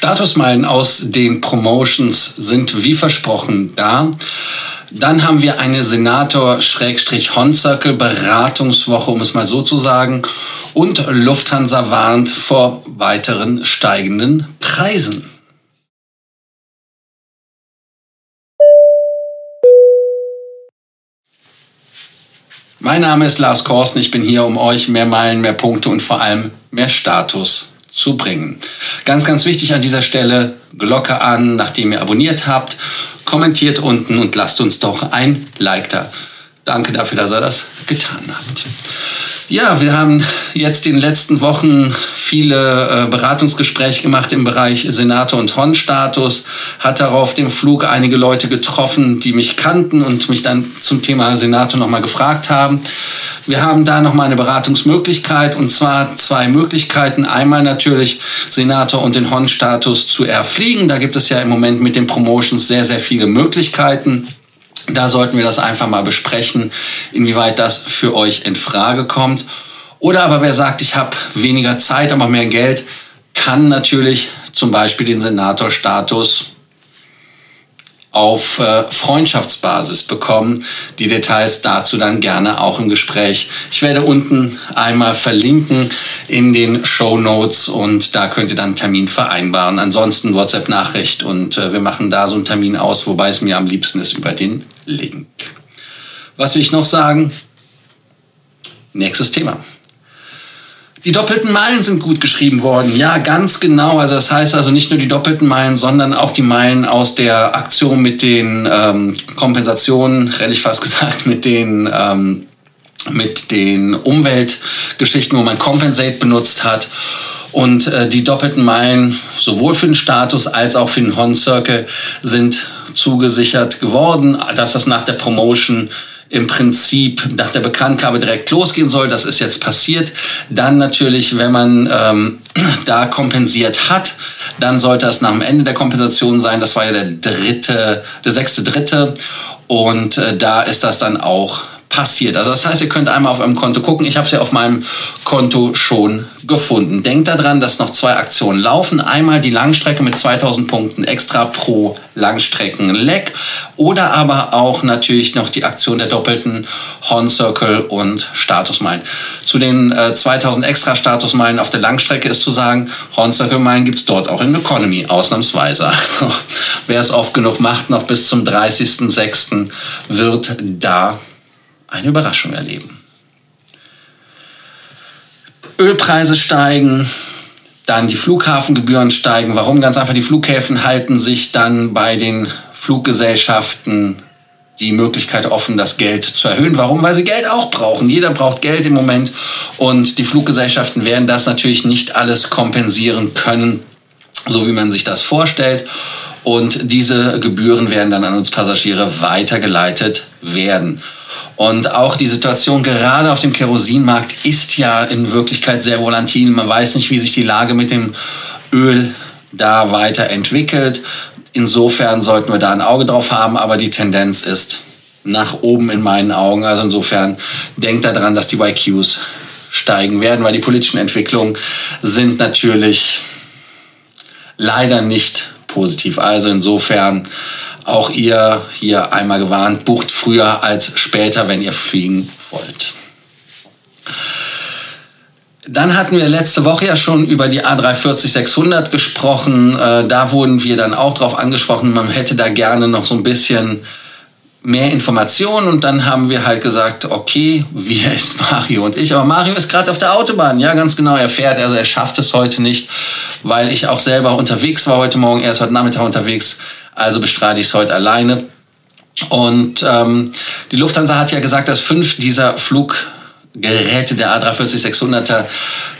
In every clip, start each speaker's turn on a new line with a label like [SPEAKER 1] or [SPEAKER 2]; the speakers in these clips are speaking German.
[SPEAKER 1] Statusmeilen aus den Promotions sind wie versprochen da. Dann haben wir eine Senator-Hon-Circle-Beratungswoche, um es mal so zu sagen. Und Lufthansa warnt vor weiteren steigenden Preisen. Mein Name ist Lars Korsten. Ich bin hier, um euch mehr Meilen, mehr Punkte und vor allem mehr Status zu bringen. Ganz, ganz wichtig an dieser Stelle, Glocke an, nachdem ihr abonniert habt, kommentiert unten und lasst uns doch ein Like da. Danke dafür, dass ihr das getan habt. Ja, wir haben jetzt in den letzten Wochen viele äh, Beratungsgespräche gemacht im Bereich Senator und Hon-Status, hat darauf dem Flug einige Leute getroffen, die mich kannten und mich dann zum Thema Senator nochmal gefragt haben. Wir haben da nochmal eine Beratungsmöglichkeit und zwar zwei Möglichkeiten. Einmal natürlich Senator und den Hon-Status zu erfliegen. Da gibt es ja im Moment mit den Promotions sehr, sehr viele Möglichkeiten. Da sollten wir das einfach mal besprechen, inwieweit das für euch in Frage kommt. Oder aber wer sagt, ich habe weniger Zeit, aber mehr Geld, kann natürlich zum Beispiel den Senatorstatus auf äh, Freundschaftsbasis bekommen. Die Details dazu dann gerne auch im Gespräch. Ich werde unten einmal verlinken in den Show Notes und da könnt ihr dann einen Termin vereinbaren. Ansonsten WhatsApp-Nachricht und äh, wir machen da so einen Termin aus, wobei es mir am liebsten ist über den Link. Was will ich noch sagen? Nächstes Thema. Die doppelten Meilen sind gut geschrieben worden. Ja, ganz genau. Also das heißt also nicht nur die doppelten Meilen, sondern auch die Meilen aus der Aktion mit den ähm, Kompensationen, hätte ich fast gesagt, mit den ähm, mit den Umweltgeschichten, wo man Compensate benutzt hat. Und äh, die doppelten Meilen sowohl für den Status als auch für den Horn Circle sind zugesichert geworden, dass das nach der Promotion im Prinzip nach der Bekanntgabe direkt losgehen soll. Das ist jetzt passiert. Dann natürlich, wenn man ähm, da kompensiert hat, dann sollte das nach dem Ende der Kompensation sein. Das war ja der dritte, der sechste dritte. Und äh, da ist das dann auch passiert. Also das heißt, ihr könnt einmal auf eurem Konto gucken. Ich habe es ja auf meinem Konto schon gefunden. Denkt daran, dass noch zwei Aktionen laufen. Einmal die Langstrecke mit 2000 Punkten extra pro Langstreckenleck oder aber auch natürlich noch die Aktion der doppelten Horn Circle und Statusmeilen. Zu den äh, 2000 extra Statusmeilen auf der Langstrecke ist zu sagen, Horn Circle Meilen gibt es dort auch in Economy, ausnahmsweise. Wer es oft genug macht, noch bis zum 30.06. wird da eine Überraschung erleben. Ölpreise steigen, dann die Flughafengebühren steigen. Warum? Ganz einfach, die Flughäfen halten sich dann bei den Fluggesellschaften die Möglichkeit offen, das Geld zu erhöhen. Warum? Weil sie Geld auch brauchen. Jeder braucht Geld im Moment und die Fluggesellschaften werden das natürlich nicht alles kompensieren können, so wie man sich das vorstellt. Und diese Gebühren werden dann an uns Passagiere weitergeleitet werden. Und auch die Situation gerade auf dem Kerosinmarkt ist ja in Wirklichkeit sehr volatil. Man weiß nicht, wie sich die Lage mit dem Öl da weiterentwickelt. Insofern sollten wir da ein Auge drauf haben, aber die Tendenz ist nach oben in meinen Augen. Also insofern denkt daran, dass die YQs steigen werden, weil die politischen Entwicklungen sind natürlich leider nicht positiv. Also insofern auch ihr hier einmal gewarnt, bucht früher als später, wenn ihr fliegen wollt. Dann hatten wir letzte Woche ja schon über die A340-600 gesprochen. Äh, da wurden wir dann auch darauf angesprochen, man hätte da gerne noch so ein bisschen mehr Informationen und dann haben wir halt gesagt, okay, wir ist Mario und ich. Aber Mario ist gerade auf der Autobahn, ja ganz genau, er fährt, also er schafft es heute nicht, weil ich auch selber unterwegs war heute Morgen, er ist heute Nachmittag unterwegs, also bestreite ich es heute alleine. Und ähm, die Lufthansa hat ja gesagt, dass fünf dieser Flug Geräte der A340-600er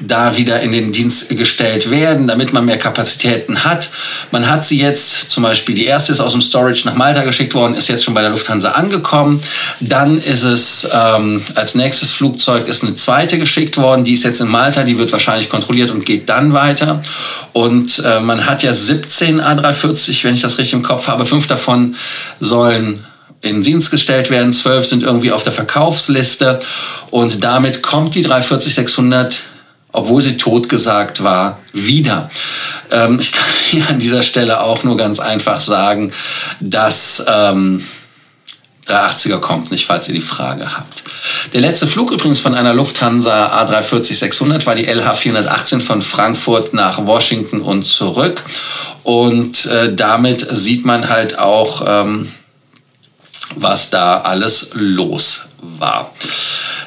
[SPEAKER 1] da wieder in den Dienst gestellt werden, damit man mehr Kapazitäten hat. Man hat sie jetzt, zum Beispiel die erste ist aus dem Storage nach Malta geschickt worden, ist jetzt schon bei der Lufthansa angekommen. Dann ist es ähm, als nächstes Flugzeug ist eine zweite geschickt worden, die ist jetzt in Malta, die wird wahrscheinlich kontrolliert und geht dann weiter. Und äh, man hat ja 17 A340, wenn ich das richtig im Kopf habe, fünf davon sollen in Dienst gestellt werden. Zwölf sind irgendwie auf der Verkaufsliste. Und damit kommt die 340-600 obwohl sie totgesagt war, wieder. Ähm, ich kann hier an dieser Stelle auch nur ganz einfach sagen, dass ähm, 380er kommt nicht, falls ihr die Frage habt. Der letzte Flug übrigens von einer Lufthansa A340-600 war die LH418 von Frankfurt nach Washington und zurück. Und äh, damit sieht man halt auch, ähm, was da alles los war.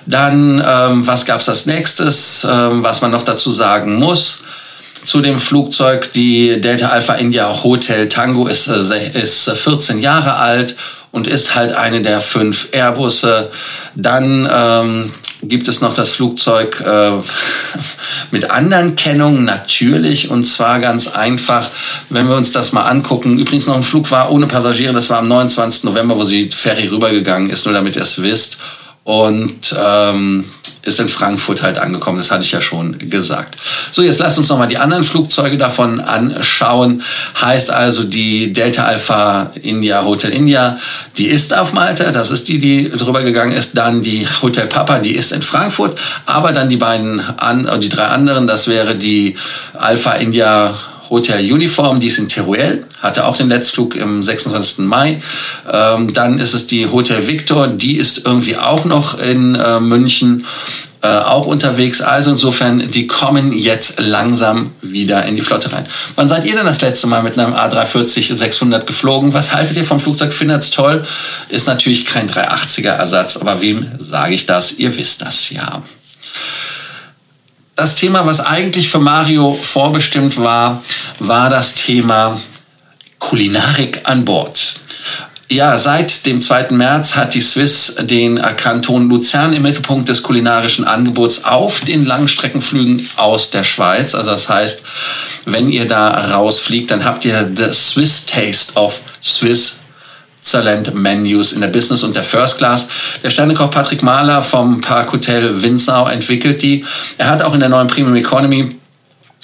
[SPEAKER 1] Dann, ähm, was gab es als nächstes, ähm, was man noch dazu sagen muss? Zu dem Flugzeug, die Delta Alpha India Hotel Tango ist, äh, ist 14 Jahre alt und ist halt eine der fünf Airbusse. Dann ähm, gibt es noch das Flugzeug äh, mit anderen Kennungen, natürlich, und zwar ganz einfach, wenn wir uns das mal angucken. Übrigens noch ein Flug war ohne Passagiere, das war am 29. November, wo sie Ferry rübergegangen ist, nur damit ihr es wisst. Und ähm, ist in Frankfurt halt angekommen. Das hatte ich ja schon gesagt. So, jetzt lasst uns nochmal die anderen Flugzeuge davon anschauen. Heißt also die Delta Alpha India Hotel India, die ist auf Malta. Das ist die, die drüber gegangen ist. Dann die Hotel Papa, die ist in Frankfurt. Aber dann die beiden, an, die drei anderen, das wäre die Alpha India Hotel Uniform, die ist in Teruel, hatte auch den Letztflug im 26. Mai. Ähm, dann ist es die Hotel Victor, die ist irgendwie auch noch in äh, München. Äh, auch unterwegs. Also insofern, die kommen jetzt langsam wieder in die Flotte rein. Wann seid ihr denn das letzte Mal mit einem A340-600 geflogen? Was haltet ihr vom Flugzeug? Findet es toll? Ist natürlich kein 380er-Ersatz, aber wem sage ich das? Ihr wisst das ja das Thema, was eigentlich für Mario vorbestimmt war, war das Thema Kulinarik an Bord. Ja, seit dem 2. März hat die Swiss den Kanton Luzern im Mittelpunkt des kulinarischen Angebots auf den Langstreckenflügen aus der Schweiz. Also das heißt, wenn ihr da rausfliegt, dann habt ihr the Swiss Taste of Swiss Excellent Menus in der Business und der First Class. Der Sternekoch Patrick Mahler vom Park Hotel Windsau entwickelt die. Er hat auch in der neuen Premium Economy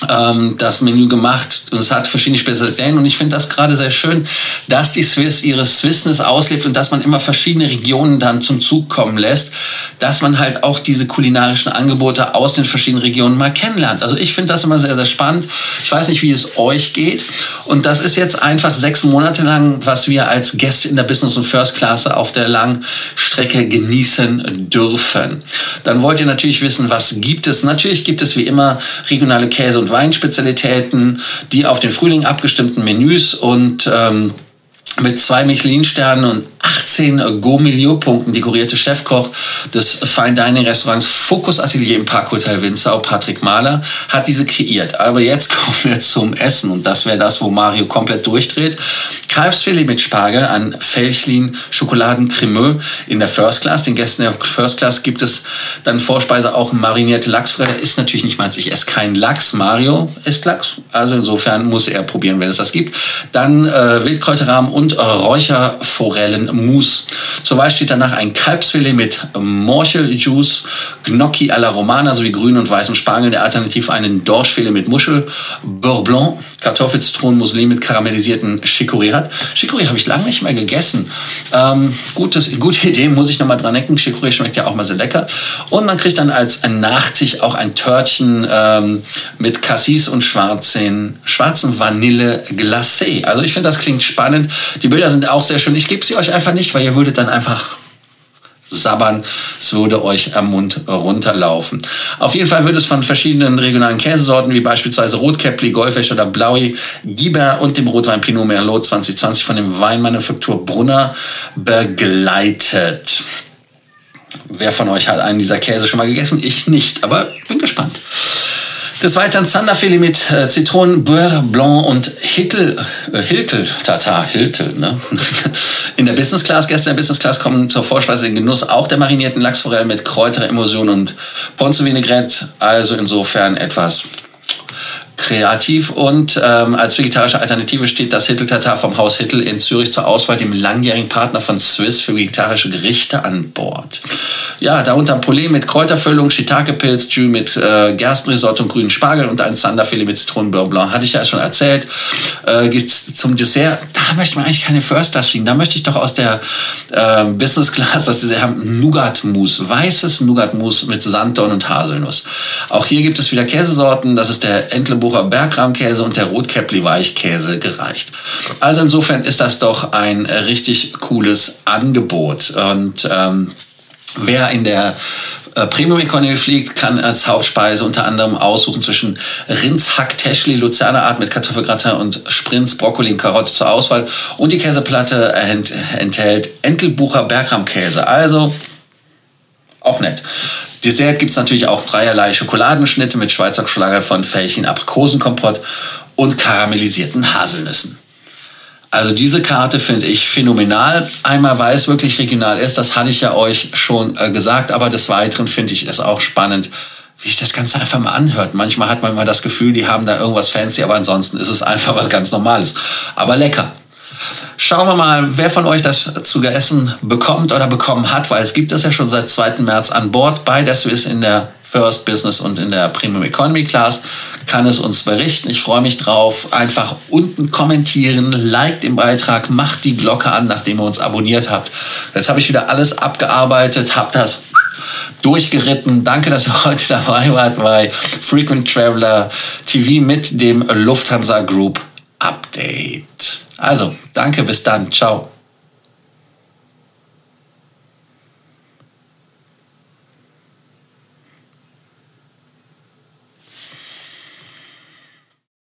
[SPEAKER 1] ähm, das Menü gemacht und es hat verschiedene Spezialitäten und ich finde das gerade sehr schön, dass die Swiss ihre Swissness auslebt und dass man immer verschiedene Regionen dann zum Zug kommen lässt, dass man halt auch diese kulinarischen Angebote aus den verschiedenen Regionen mal kennenlernt. Also ich finde das immer sehr, sehr spannend. Ich weiß nicht, wie es euch geht und das ist jetzt einfach sechs Monate lang, was wir als Gäste in der Business und First Class auf der langen Strecke genießen dürfen. Dann wollt ihr natürlich wissen, was gibt es? Natürlich gibt es wie immer regionale Käse und Weinspezialitäten, die auf den Frühling abgestimmten Menüs und ähm, mit zwei Michelin-Sternen und 18 Go-Milieu-Punkten dekorierte Chefkoch des Fine Dining Restaurants Focus Atelier im Parkhotel Windsau, Patrick Mahler, hat diese kreiert. Aber jetzt kommen wir zum Essen und das wäre das, wo Mario komplett durchdreht. Kalbsfilet mit Spargel an Felchlin Schokoladen Cremeux in der First Class. Den Gästen der First Class gibt es dann Vorspeise auch marinierte Lachsfrelle. Ist natürlich nicht meins. Ich esse keinen Lachs. Mario isst Lachs. Also insofern muss er probieren, wenn es das gibt. Dann äh, Wildkräuterrahmen und Räucherforellen Mousse. Zur Wahl steht danach ein Kalbsfilet mit Morcheljuice, Gnocchi alla Romana sowie grünen und weißen Spargeln, der alternativ einen Dorschfilet mit Muschel, Beurre Blanc, Kartoffelzitronenmusli mit karamellisierten Chicorée hat. Chicorée habe ich lange nicht mehr gegessen. Ähm, gutes, gute Idee, muss ich nochmal dran denken. Chicorée schmeckt ja auch mal sehr lecker. Und man kriegt dann als ein Nachtisch auch ein Törtchen ähm, mit Cassis und schwarzen, schwarzen Vanille Glacé. Also ich finde, das klingt spannend. Die Bilder sind auch sehr schön. Ich gebe sie euch einfach einfach nicht, weil ihr würdet dann einfach sabbern. Es würde euch am Mund runterlaufen. Auf jeden Fall wird es von verschiedenen regionalen Käsesorten wie beispielsweise Rotkäppli, Goldfisch oder Blaui, Giber und dem Rotwein Pinot Merlot 2020 von dem Weinmanufaktur Brunner begleitet. Wer von euch hat einen dieser Käse schon mal gegessen? Ich nicht, aber bin gespannt. Des Weiteren Zanderfilet mit äh, Zitronen, Beurre Blanc und Hittel, äh, Hiltel, Tata, Hiltel. Ne? In der Business Class, Gäste in der Business Class kommen zur Vorspeise in Genuss auch der marinierten Lachsforelle mit Kräuteremotion und Ponce Vinaigrette. Also insofern etwas kreativ und ähm, als vegetarische Alternative steht das Hittel Tatar vom Haus Hittel in Zürich zur Auswahl, dem langjährigen Partner von Swiss für vegetarische Gerichte an Bord. Ja, darunter Poulet mit Kräuterfüllung, Shiitake-Pilz, Jus mit äh, Gerstenrisotto und grünen Spargel und ein Zanderfilet mit Zitronenbeurre Blanc. Hatte ich ja schon erzählt. Äh, zum Dessert ah, möchte man eigentlich keine First Class fliegen, da möchte ich doch aus der äh, Business Class, dass sie haben Nougat-Mousse, weißes Nougat-Mousse mit Sanddorn und Haselnuss. Auch hier gibt es wieder Käsesorten, das ist der Entlebucher Bergrahmkäse und der Rotkäppli Weichkäse gereicht. Also insofern ist das doch ein richtig cooles Angebot und ähm, Wer in der äh, Premium Economy fliegt, kann als Hauptspeise unter anderem aussuchen zwischen Rindshack Teschli Luzerner Art mit Kartoffelgratin und Sprints, Brokkoli und Karotte zur Auswahl. Und die Käseplatte enthält Entelbucher Bergrahmkäse. Also auch nett. Dessert gibt es natürlich auch dreierlei Schokoladenschnitte mit Schweizer Schokolade von Fällchen Aprikosenkompott und karamellisierten Haselnüssen. Also diese Karte finde ich phänomenal. Einmal, weil es wirklich regional ist, das hatte ich ja euch schon äh, gesagt, aber des Weiteren finde ich es auch spannend, wie sich das Ganze einfach mal anhört. Manchmal hat man immer das Gefühl, die haben da irgendwas fancy, aber ansonsten ist es einfach was ganz Normales. Aber lecker. Schauen wir mal, wer von euch das zu essen bekommt oder bekommen hat, weil es gibt es ja schon seit 2. März an Bord bei der Swiss in der First Business und in der Premium Economy Class, kann es uns berichten. Ich freue mich drauf. Einfach unten kommentieren, like den Beitrag, macht die Glocke an, nachdem ihr uns abonniert habt. Jetzt habe ich wieder alles abgearbeitet, habe das durchgeritten. Danke, dass ihr heute dabei wart bei Frequent Traveler TV mit dem Lufthansa Group Update. Also, danke, bis dann. Ciao.